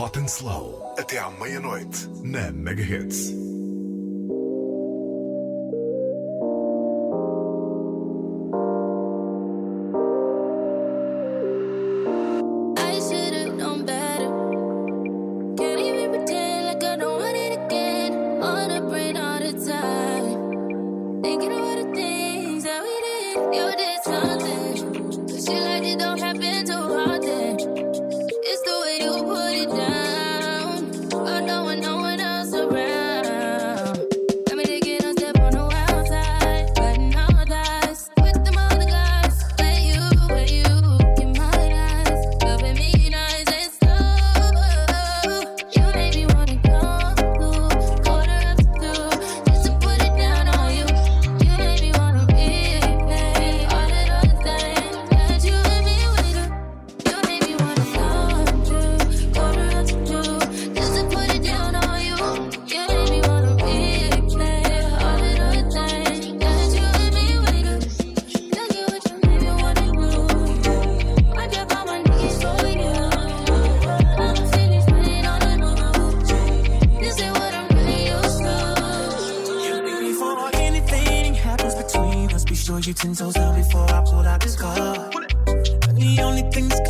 Hot and Slow até à meia-noite na Megahits. The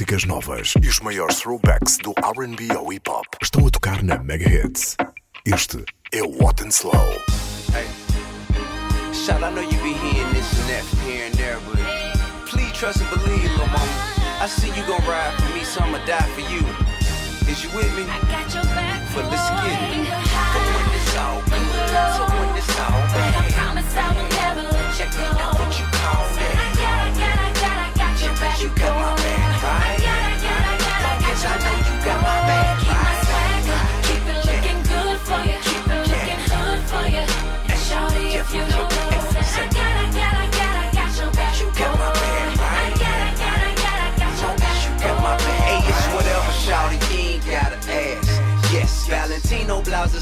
músicas novas e os maiores throwbacks do R&B ao hip hop estão a tocar na Megahits. Este é o Hot and Slow. Hey. Shout, I know you be hearing this and that here and there, but please trust and believe, little mama. I see you gon' ride for me, so I'ma die for you. Is you with me? I got your back. But let's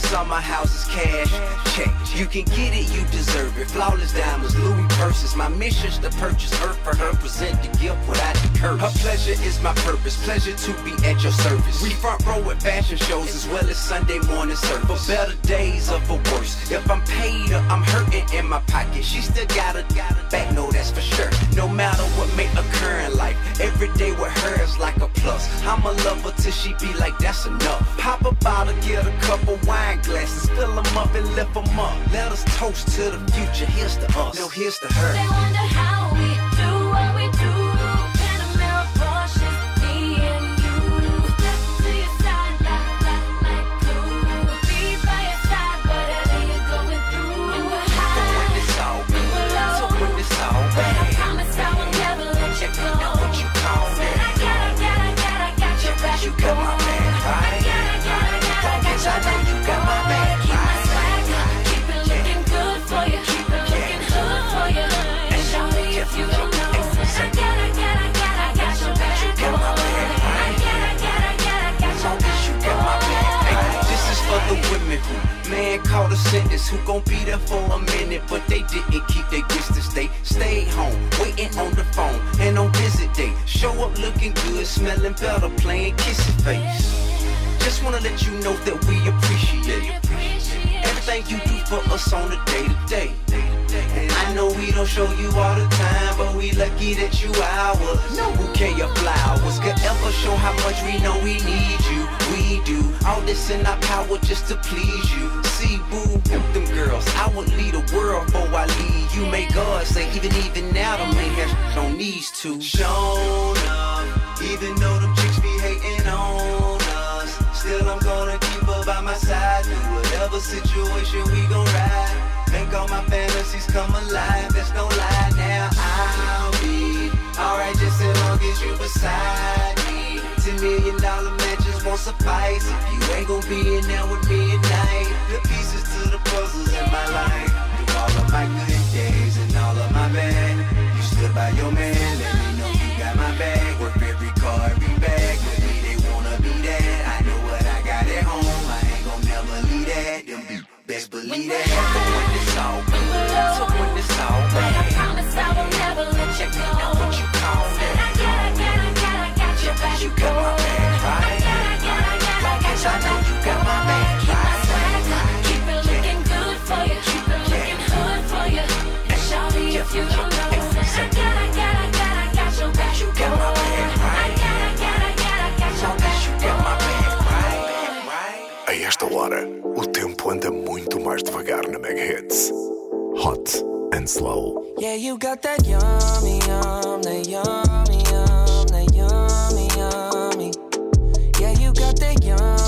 Valentino blouses, summer houses, cash. Check. You can get it, you deserve it. Flawless diamonds, Louis purses. My mission's to purchase her for her, present the gift without the curse. Her pleasure is my purpose, pleasure to be at your service. We front row at fashion shows as well as Sunday morning service. For better days or for worse. If I'm paid or I'm hurting in my pocket, she still got a back, no, that's for sure. No matter what may occur in life, every day with her is like a plus. I'm a lover till she be like, that's enough. Pop a bottle, get a couple wine glasses, fill them up and lift them up. Let us toast to the future. Here's to us, no, here's to her. Man called a sentence, who gon' be there for a minute, but they didn't keep their distance. They stayed home, waiting on the phone, and on visit day, show up looking good, smelling better, playing kissy face. Just wanna let you know that we appreciate. Everything you do for us on a day to day. And I know we don't show you all the time, but we lucky that you ours. No bouquet of flowers could ever show how much we know we need you. We do all this in our power just to please you. See, boo, them girls, I would lead the world before I leave. You make God say, even even now, them ain't have on these two. Shown up, even though them chicks be hating on us. Still, I'm gonna keep her by my side. Through whatever situation we gon' ride. Make all my fantasies come alive. There's no lie now. I'll be alright just as long as you beside me. Ten million dollar matches won't suffice if you ain't gon' be in there with me at night. The pieces to the puzzles in my life. Through all of my good days and all of my bad. You stood by your man. Let me know you got my back. Work every car, every bag. With me, they wanna be that. I know what I got at home. I ain't gon' never leave that. Them be best believe that. Esta hora, o tempo anda muito mais devagar na Mega Hits. Hot and slow. Yeah, you got that yummy, yum, that yummy, yummy. Yeah, you got that yummy,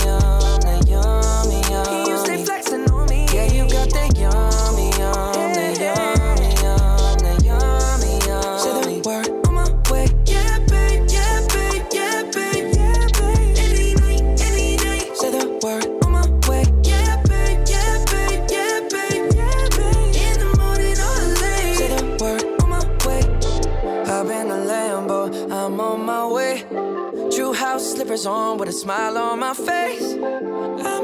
slippers on with a smile on my face. I'm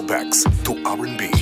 throwbacks do RB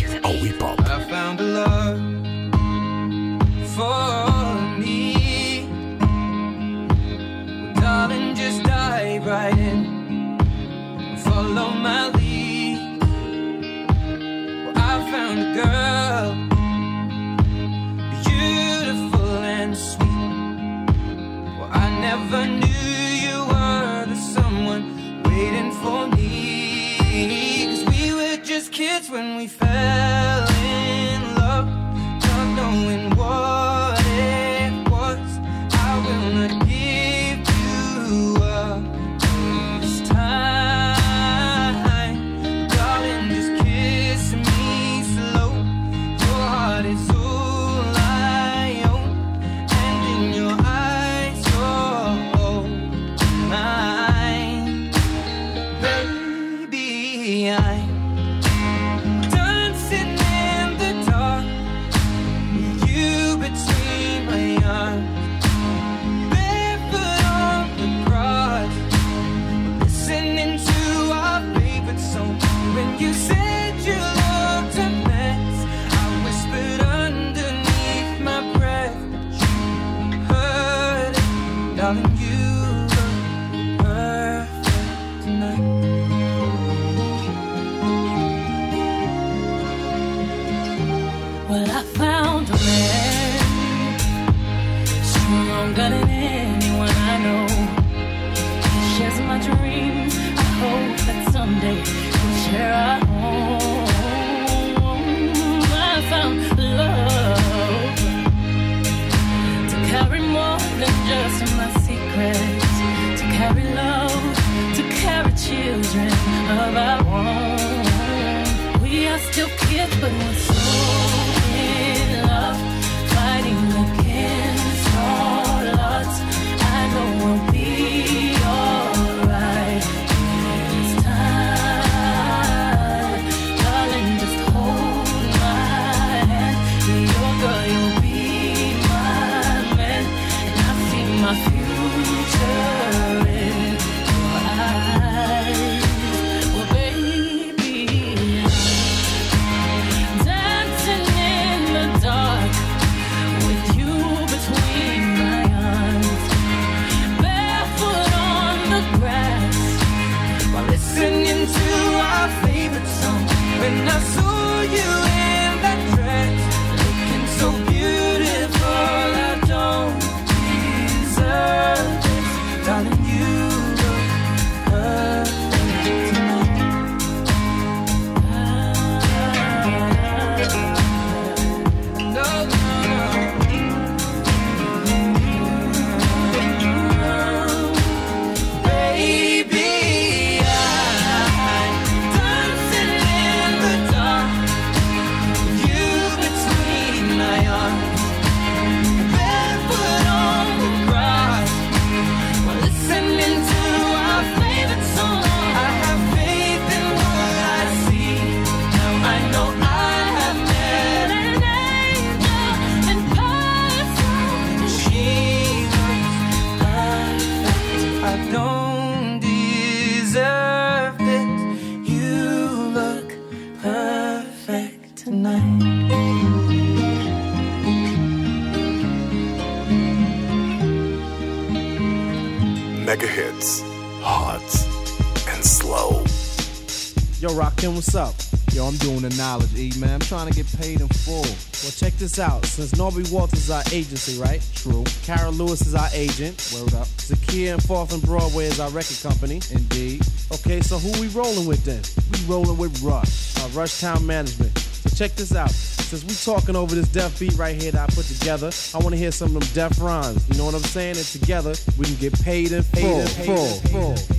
what's up? Yo, I'm doing the knowledge, E, man. I'm trying to get paid in full. Well, check this out. Since Norby Walters is our agency, right? True. Carol Lewis is our agent. Word up. Zakia and Fourth and Broadway is our record company. Indeed. Okay, so who we rolling with then? We rolling with Rush, our Rush Town Management. So check this out. Since we talking over this deaf beat right here that I put together, I want to hear some of them deaf rhymes. You know what I'm saying? And together, we can get paid in full. Paid in, paid full, in, paid full.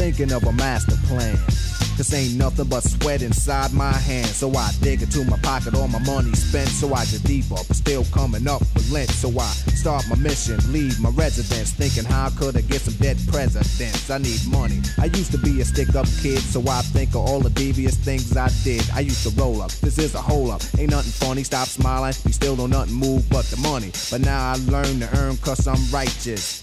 thinking of a master plan. This ain't nothing but sweat inside my hands. So I dig into my pocket, all my money spent. So I get deeper, but still coming up with lint. So I start my mission, leave my residence. Thinking how I could I get some dead presidents? I need money. I used to be a stick up kid, so I think of all the devious things I did. I used to roll up, this is a hole up. Ain't nothing funny, stop smiling. We still don't nothing move but the money. But now I learn to earn cause I'm righteous.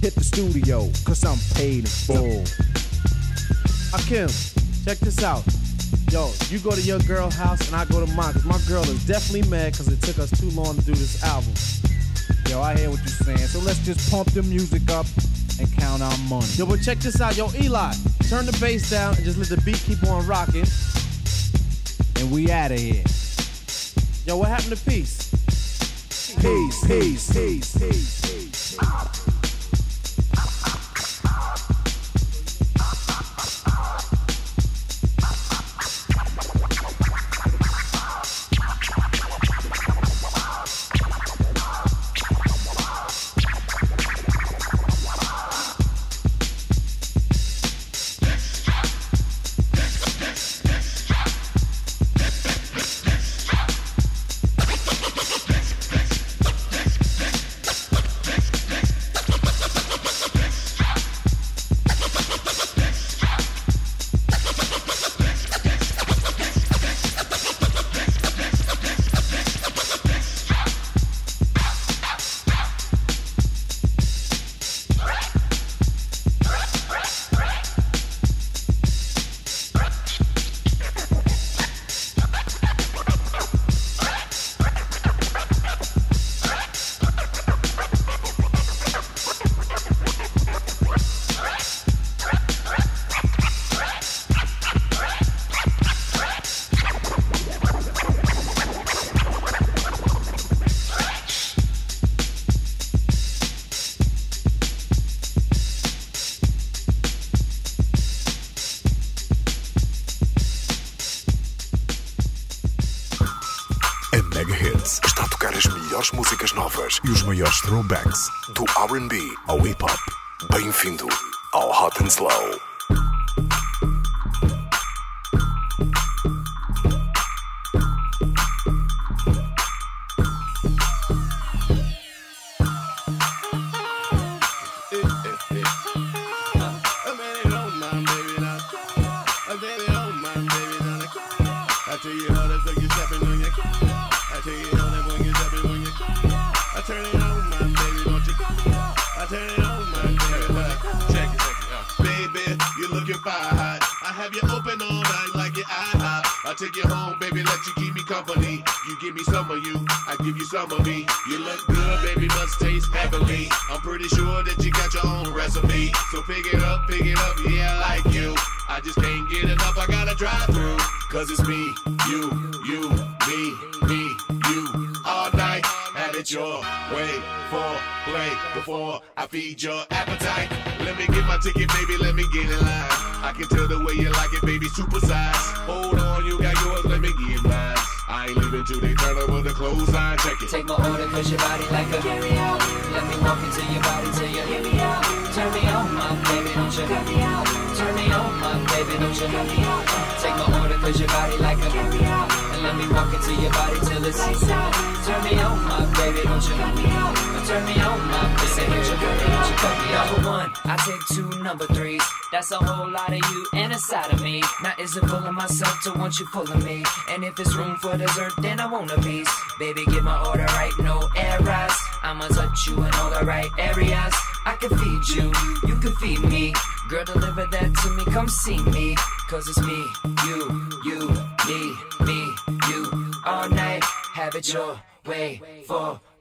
hit the studio, cause I'm paid in full. Rakim, check this out. Yo, you go to your girl house and I go to mine, cause my girl is definitely mad cause it took us too long to do this album. Yo, I hear what you're saying, so let's just pump the music up and count our money. Yo, but check this out. Yo, Eli, turn the bass down and just let the beat keep on rocking. And we out of here. Yo, what happened to peace? Peace, peace, peace, peace, peace. E os maiores throwbacks do RB ao hip hop. Bem-vindo ao Hot and Slow. Some of you, I give you some of me. You look good, baby, must taste heavenly. I'm pretty sure that you got your own recipe. So pick it up, pick it up, yeah, I like you. I just can't get enough, I gotta drive through. Cause it's me, you, you, me, me, you. All night, have it your way for play before I feed your appetite. Let me get my ticket, baby, let me get in line. I can tell the way you like it, baby, super size. Hold on, you got yours, let me get mine. I ain't leaving till they turn over the clothesline. Check it. Take my order, cause your body like a carry out. Let me walk into your body till you hear me out. Turn me on, my baby, don't you cut me out. Turn me on, my baby, don't you cut me out. Take my order, cause your body like a. And let me walk into your body till it's lights out. Turn me on, my baby, don't you cut me out. Turn me on, my baby, don't you cut me out. Me out. Number one, I take two number threes. That's a whole lot of you and a side of me. Now is it full of myself to want you full of me? And if it's room for dessert, then I want a piece. Baby, get my order right, no errors. I'ma touch you in all the right areas. I can feed you, you can feed me. Girl, deliver that to me, come see me. Cause it's me, you, you, me, me, you. All night, have it your way for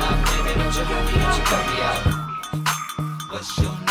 my baby, don't you cut me, don't you me out. What's your name?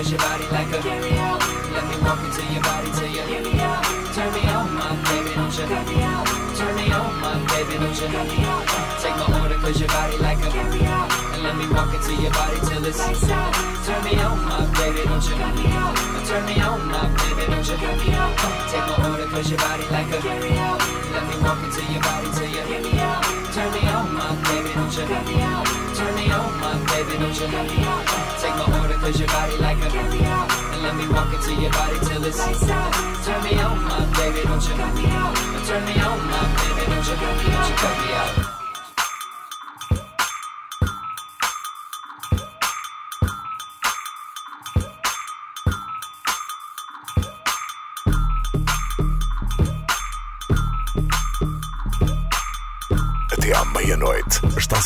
Cause your body like a carry out. Let me walk into your body till you hear me out. Turn me on, my baby, don't you cut me out. Turn me on, my baby, don't you cut me out. Take my order cause your body like a carry out. And let me walk into your body till it's. Turn me on, my baby, don't you cut me out. Turn me on, my baby, don't you cut me out. Take my order cause your body like a carry out. Let me walk into your body till you hear me out. Turn me on, my baby, don't you cut me out. Turn me on, my baby, don't you cut me out. Take my order cause your body like a carry out. And let me walk into your body till it's. Turn me on, my baby, don't you cut me out. Turn me on, my baby, don't you don't you cut me out.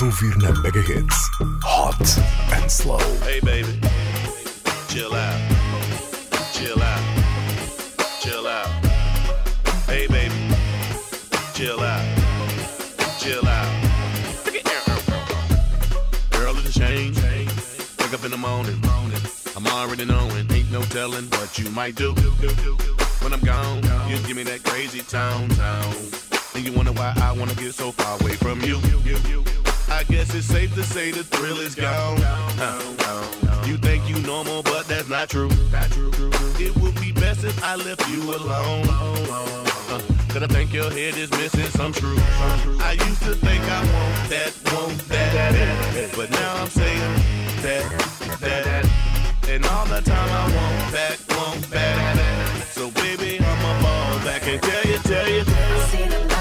Ouvir na Mega Hits Hot and Slow. Hey, baby. Chill out. Chill out. Chill out. Hey, baby. Chill out. Chill out. Girl, it'll change. Wake up in the morning. I'm already knowing. Ain't no telling what you might do. When I'm gone, you give me that crazy tone. And you wonder why I wanna get so far away from you. I guess it's safe to say the thrill is gone. You think you normal, but that's not true. It would be best if I left you alone. Uh, Cause I think your head is missing some truth. I used to think I want that, want that, but now I'm saying that, that, and all the time I want that, want that. So baby, I'ma fall back and tell you, tell you.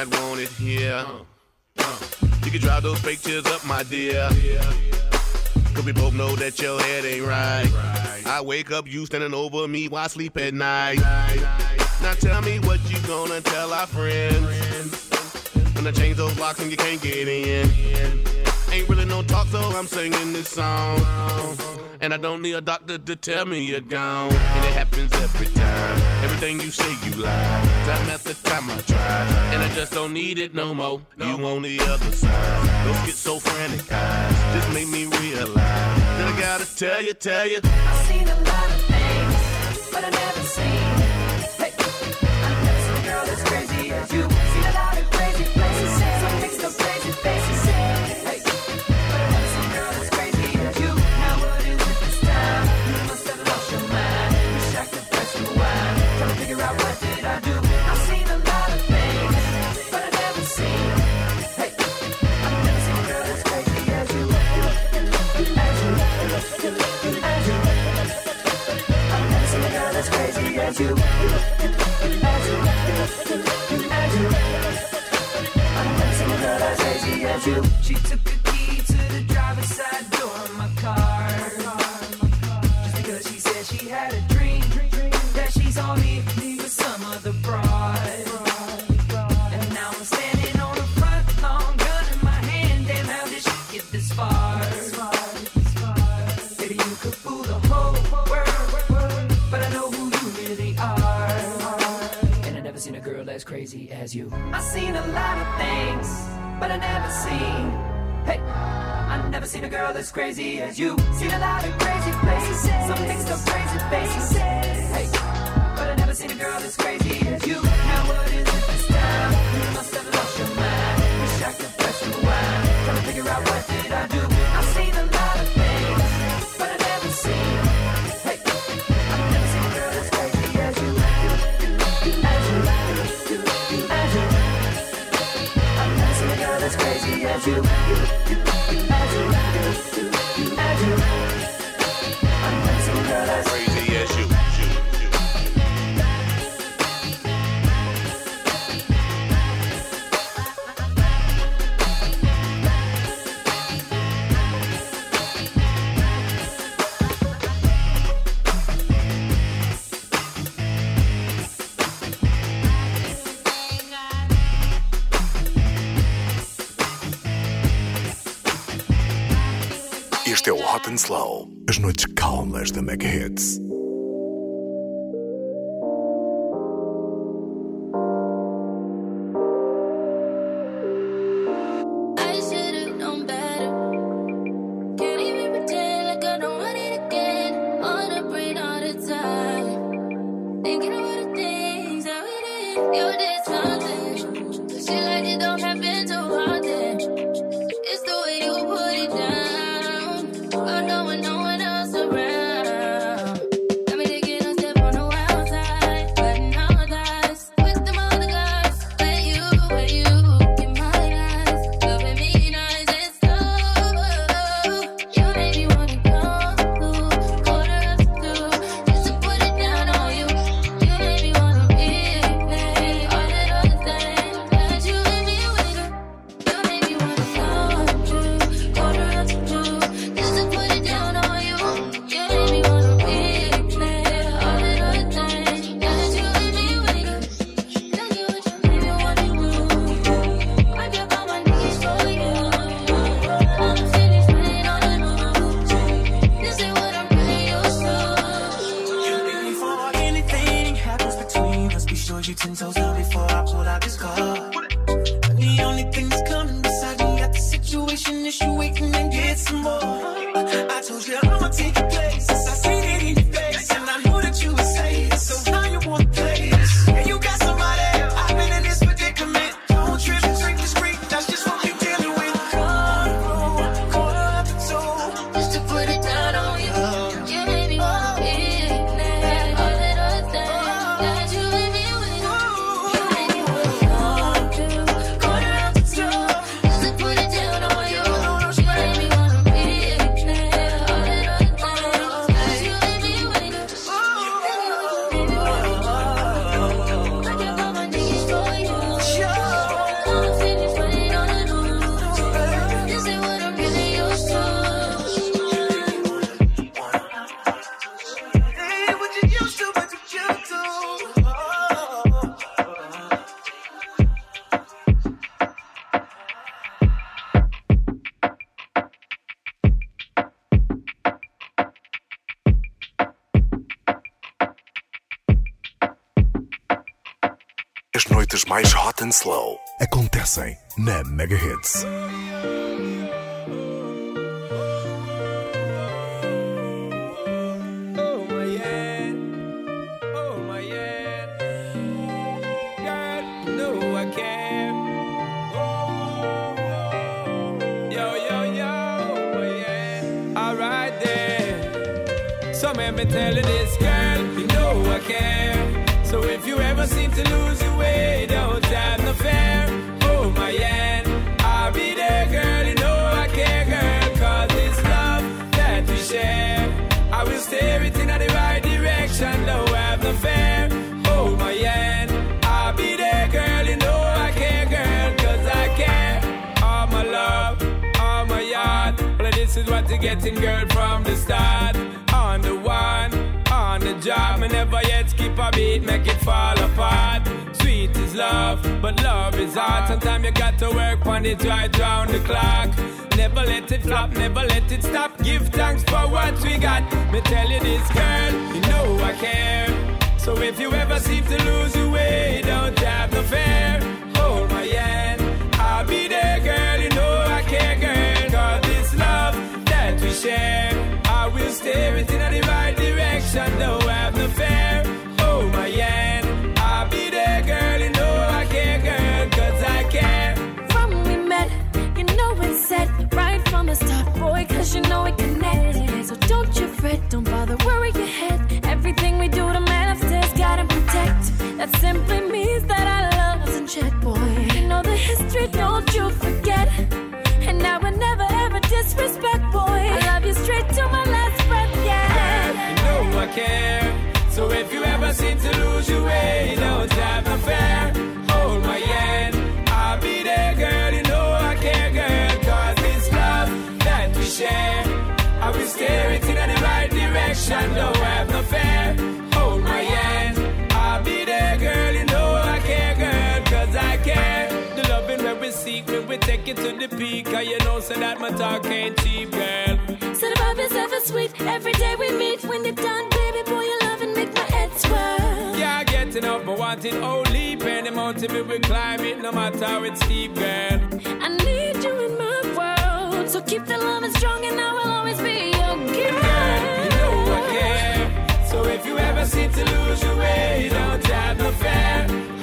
You not wanted here. You can drive those fake tears up, my dear. Cause we both know that your head ain't right. I wake up, you standing over me while I sleep at night. Now tell me what you gonna tell our friends. When I change those locks and you can't get in. Ain't really no talk, so I'm singing this song. And I don't need a doctor to tell me you're gone. And it happens every time. Everything you say, you lie. Time after time I try. And I just don't need it no more. You on the other side. Those schizophrenic eyes just make me realize that I gotta tell you, tell you. I've seen a lot of things, but I never seen. Hey, I've never seen a girl as crazy as you. You. She took the key to the driver's side door of my car. Just because she said she had a dream that she's on me with some other broad. And now I'm standing on the front lawn, gun in my hand. Damn, how did she get this far? Maybe you could fool the whole world, but I know who you really are. And I never seen a girl as crazy as you. I seen a lot of things, but I never seen. Hey, I never seen a girl as crazy as you. Seen a lot of crazy places, some things so crazy faces. Hey, but I never seen a girl as crazy as you. Now what is this time? You must have lost your mind. Wish I could fresh your wine. Trying to figure out what as Este é o Hot and Slow, as noites calmas da Mega Hits. Is you waiting and get some more. So let me tell you this, girl, you know I care. So if you ever seem to lose your way, don't have no fear. Oh my yeah, I'll be there, girl. You know I care, girl, 'cause it's love that we share. I will steer it in the right direction, no have no fear. Oh my yeah, I'll be there, girl. You know I care, girl, 'cause I care. All my love. All my heart. Well, this is what you're getting girl from the start. On the job, me never yet skip a beat, make it fall apart. Sweet is love, but love is hard. Sometimes you got to work on it right round the clock. Never let it flop, never let it stop. Give thanks for what we got. Me tell you this, girl, you know I care. So if you ever seem to lose your way, don't have no fear. Hold my hand, I'll be there, girl. You know I care, girl. Cause this love that we share, I will in the right direction. Don't have no fear. Hold my hand, I'll be there, girl. You know I care, girl. Cause I care. From we met, you know it's set right from the start, boy, cause you know it connected. So don't you fret, don't bother worry your head. Everything we do to man upstairs, gotta protect. That simply means that our love's in check, boy. You know the history, don't you forget. And I would never ever disrespect, care. So if you ever seem to lose your way, don't have no fear. Hold my hand, I'll be there, girl. You know I care, girl. Cause this love that we share, I will steer it in the right direction. Don't have no fear. Hold my hand, I'll be there, girl. You know I care, girl. Cause I care. The loving where we seek, when we take it to the peak. Cause you know, so that my talk ain't cheap, girl. Above is ever sweet. Every day we meet. When you're done, baby boy, you love and make my head swirl. Yeah, getting up, but wanting only Any mountain we will climb it, no matter how it's steep, girl. I need you in my world. So keep the love strong, and I will always be your girl. Girl, you know I care. So if you ever seem to lose your way, don't have no fear.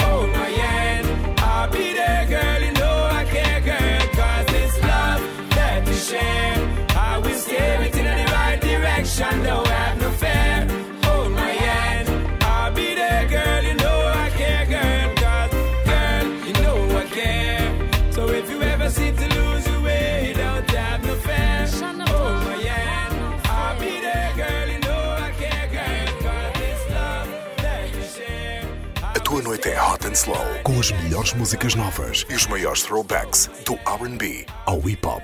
Noite é hot and slow, com as melhores músicas novas e os maiores throwbacks do RB ao hip hop.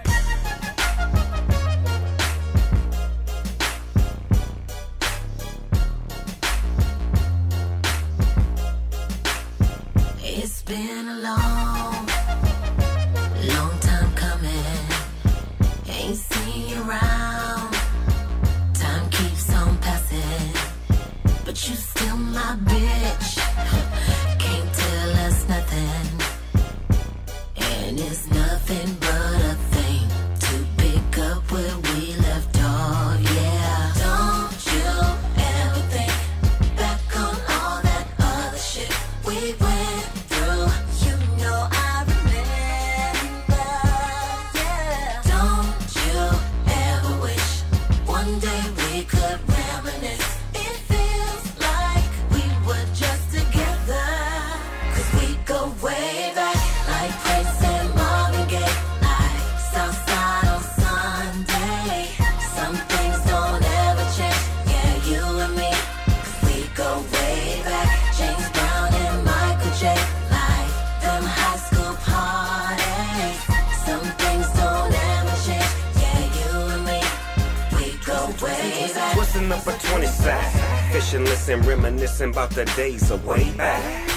Twisting up a 20 sack. Fishing, listen, reminiscing about the days of way back.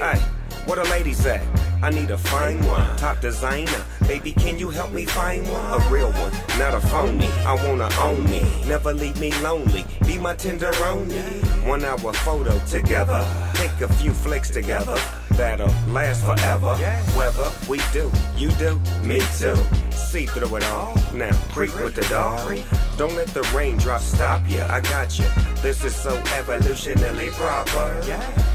Hey, where the ladies at? I need a fine one, top designer. Baby, can you help me find one? A real one, not a phony. I wanna own me, never leave me lonely. Be my tenderoni. One hour photo together, take a few flicks together. That'll last forever. Whether we do, you do, me too. See through it all. Now creep with the dog. Don't let the raindrops stop you. I got you. This is so evolutionally proper.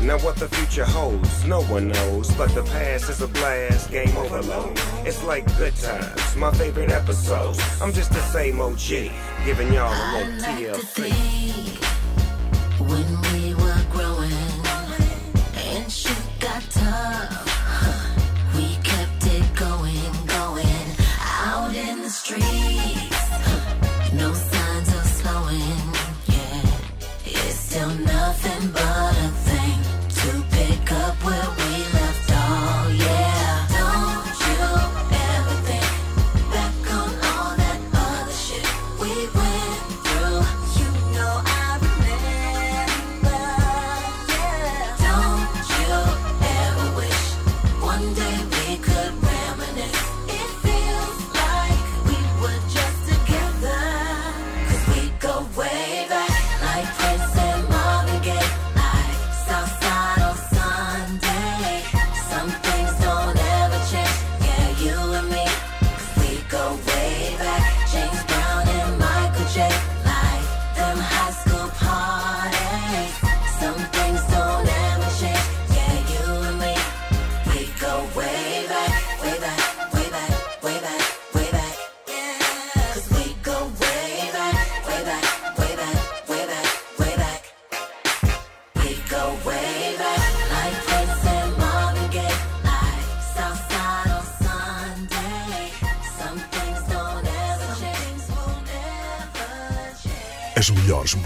Now what the future holds, no one knows. But the past is a blast, game overload. It's like good times, my favorite episodes. I'm just the same OG, giving y'all a little TLC.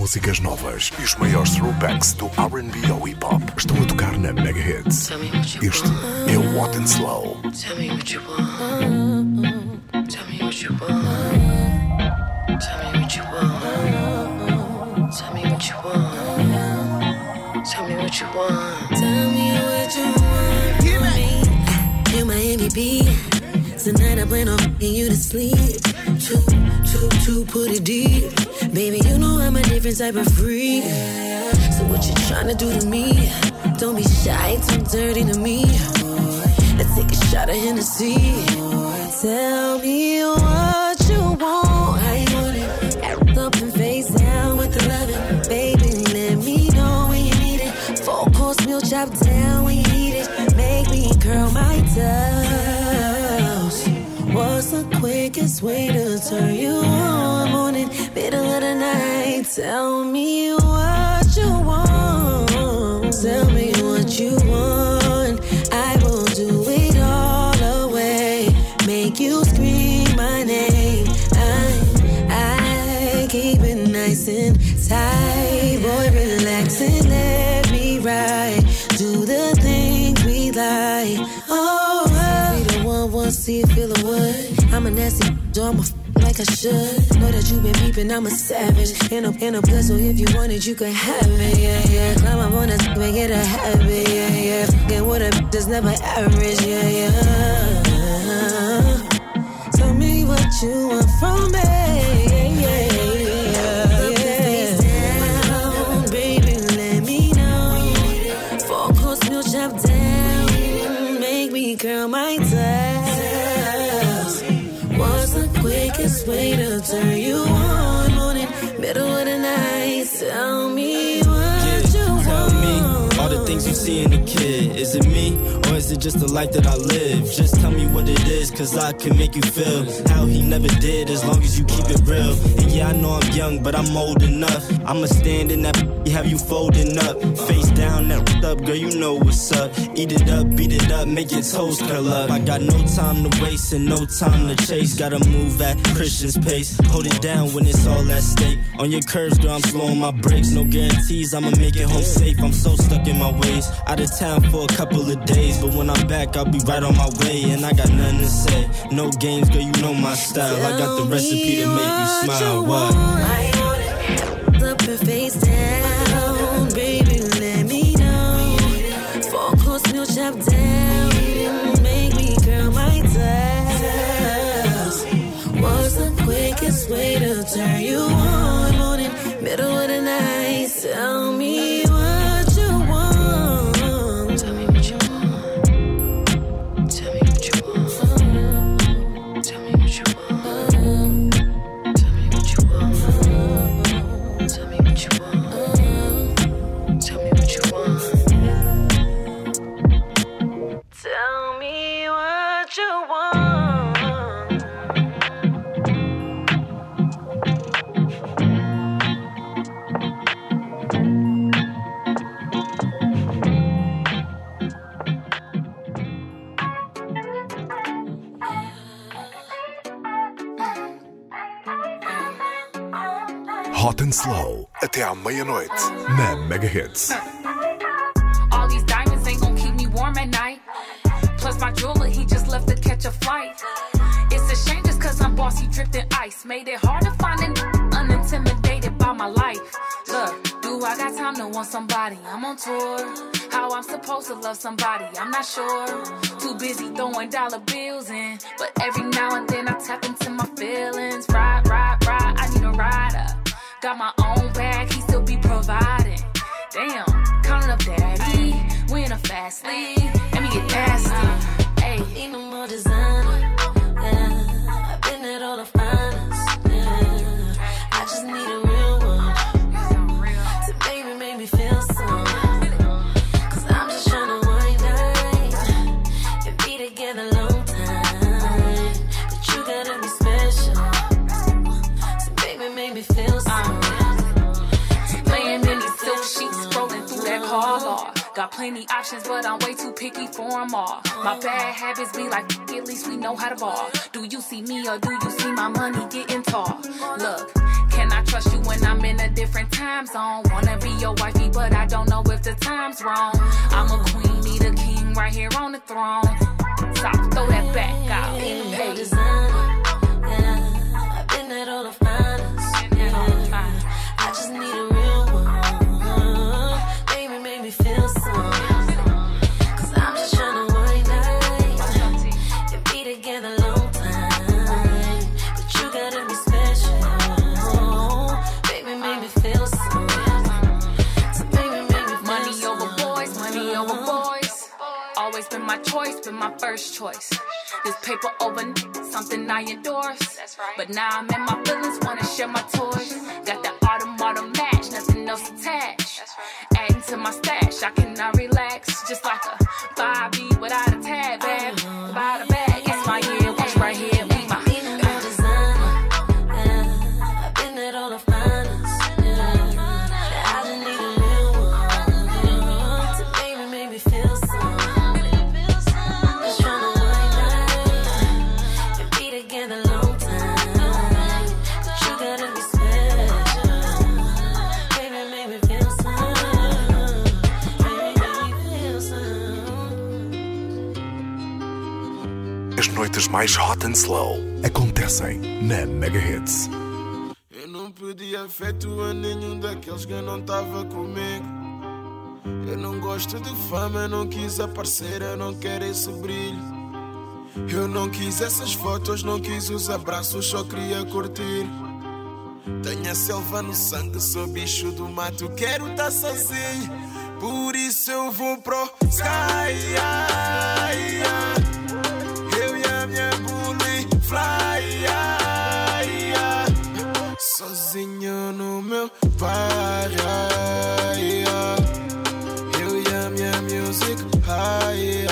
Músicas novas e os maiores throwbacks do RB ao hip hop estão a tocar na Mega Hits. Este é o Hot and Slow. Type. So what you tryna do to me? Don't be shy, too dirty to me. Let's take a shot of Hennessy. Tell me what you want. You want it? Act up and face down with the loving. Baby, let me know when you need it. Four course meal chop down when you need it. Make me curl my toes. Quickest way to turn you on? Morning, middle of the night. Tell me what you want. Tell me what you want. A nasty, so I'm like I should. Know that you been peeping, I'm a savage. In a, in a plus, so if you want it, you can have it. Yeah, yeah. Climb up on that, make it a habit. Yeah, yeah. Fucking with a b- that's never average. Yeah, yeah. Tell me what you want from me. Yeah, yeah, yeah. Down, way to turn you on? Morning, middle of the night. Tell me things you see in a kid. Is it me or is it just the life that I live? Just tell me what it is, cause I can make you feel how he never did as long as you keep it real. And yeah, I know I'm young, but I'm old enough. I'ma stand in that, have you folding up. Face down, that up, girl, you know what's up. Eat it up, beat it up, make your toes curl up. I got no time to waste and no time to chase. Gotta move at Christian's pace. Hold it down when it's all at stake. On your curves, girl, I'm slowing my brakes. No guarantees, I'ma make it home safe. I'm so stuck in my ways. Out of town for a couple of days, but when I'm back, I'll be right on my way. And I got nothing to say. No games, girl, you know my style. I got the recipe to make you smile. What? up and face down, baby. Let me know. Four course meal chop down, make me curl my toes. What's the quickest way to turn you on? Morning, middle of the night. Tell me à meia-noite, na Mega Hits. All these diamonds ain't gonna keep me warm at night. Plus my jeweler, he just left to catch a flight. It's a shame just cause I'm bossy dripped in ice. Made it hard to find an unintimidated by my life. Look, do I got time to want somebody? I'm on tour. How I'm supposed to love somebody, I'm not sure. Too busy throwing dollar bills in. But every now and then I tap into my feelings. Ride, ride, ride, I need a rider. Got my own bag, still be providing. Damn, counting up daddy. We in a fast league. Let me get nasty. Hey. Need no more designer. Got plenty options, but I'm way too picky for them all. My bad habits be like, at least we know how to ball. Do you see me or do you see my money getting tall? Look, can I trust you when I'm in a different time zone? Wanna be your wifey, but I don't know if the time's wrong. I'm a queen, need a king right here on the throne. Stop, throw that back out. Hey. First choice. This paper over something I endorse. Right. But now I'm in my feelings, wanna share my toys. Got that autumn autumn match, nothing else attached. Adding to my stash, I cannot relax. Just like a 5B without a noites mais hot and slow acontecem na Mega Hits. Eu não pedi afeto a nenhum daqueles que não tava comigo. Eu não gosto de fama, eu não quis aparecer, eu não quero esse brilho. Eu não quis essas fotos, não quis os abraços, só queria curtir. Tenho a selva no sangue, sou bicho do mato, quero estar sozinho. Por isso eu vou pro sky. Fly. Sozinho no meu bairro. Eu e a minha music high.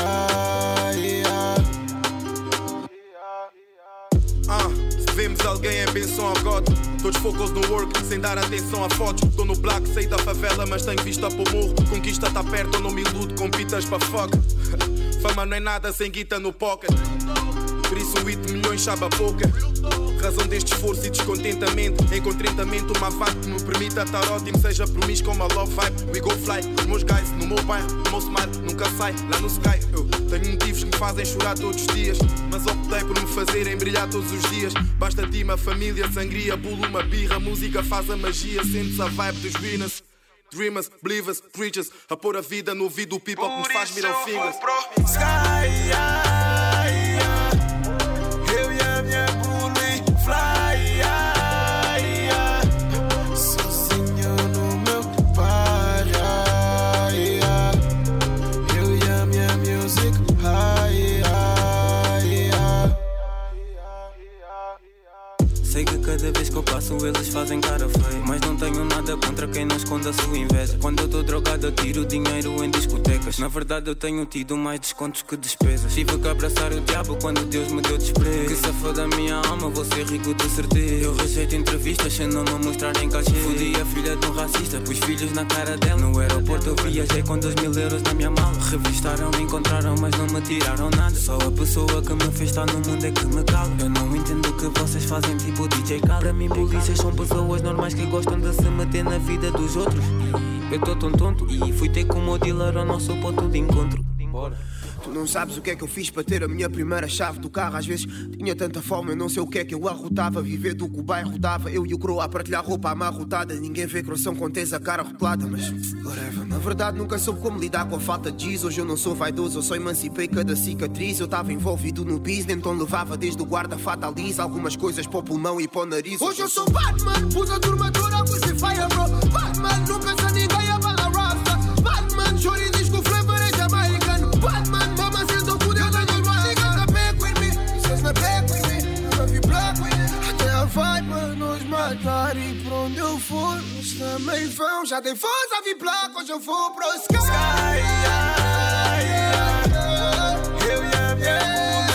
Ah, vemos alguém é benção ao God. Todos focos no work, sem dar atenção a fotos. Tô no black, saí da favela, mas tenho vista pro morro. Conquista tá perto, não me iludo com pitas pra fuck. Fama não é nada sem guita no pocket. Por isso 8 milhões sabe a pouca. Razão deste esforço e descontentamento. Encontrentamento, uma vibe que me permita estar ótimo. Seja promíscuo como a love vibe. We go fly, os meus guys no meu bairro. O meu smile nunca sai lá no sky. Eu tenho motivos que me fazem chorar todos os dias. Mas optei por me fazerem brilhar todos os dias. Basta tima, família, sangria, pulo uma birra. Música faz a magia, sentes a vibe dos winners. Dreamers, believers, preachers. A pôr a vida no ouvido do people que me faz middle fingers. Sky. Passo eles fazem cara feia Mas não tenho nada contra quem não esconde a sua inveja. Quando eu tô drogado eu tiro dinheiro em discotecas. Na verdade eu tenho tido mais descontos que despesas. Tive que abraçar o diabo quando Deus me deu desprezo. Que safou da minha alma, vou ser rico de certeza. Eu rejeito entrevistas sem não me mostrar em cachê. Fudi a filha de um racista, pus filhos na cara dela. No aeroporto eu viajei com dois mil euros na minha mala Revistaram, me encontraram mas não me tiraram nada. Só a pessoa que me fez estar no mundo é que me cala Eu não entendo o que vocês fazem tipo DJ Khaled. Para mim polícias são pessoas normais que gostam de se meter na vida dos outros eu tô tão tonto e fui ter com o meu dealer ao nosso ponto de encontro Bora. Tu não sabes o que é que eu fiz para ter a minha primeira chave do carro. Às vezes tinha tanta fome, eu não sei o que é que eu arrotava. Viver do que o bairro dava. Eu e o croa a partilhar roupa amarrotada. Ninguém vê coração com tens a cara rotulada, mas whatever. Na verdade, nunca soube como lidar com a falta de giz. Hoje eu não sou vaidoso, eu só emancipei cada cicatriz. Eu estava envolvido no business, então levava desde o guarda fatalisa algumas coisas para o pulmão e para o nariz. Hoje eu sou Batman, pus a turma toda fire, bro. Batman, não pensa ninguém, a rasta. Batman, chora radar e pra onde eu for, eles também vão. Já tem voz a vibrar, quando eu vou pro Sky. Sky yeah, yeah, yeah. Eu e a minha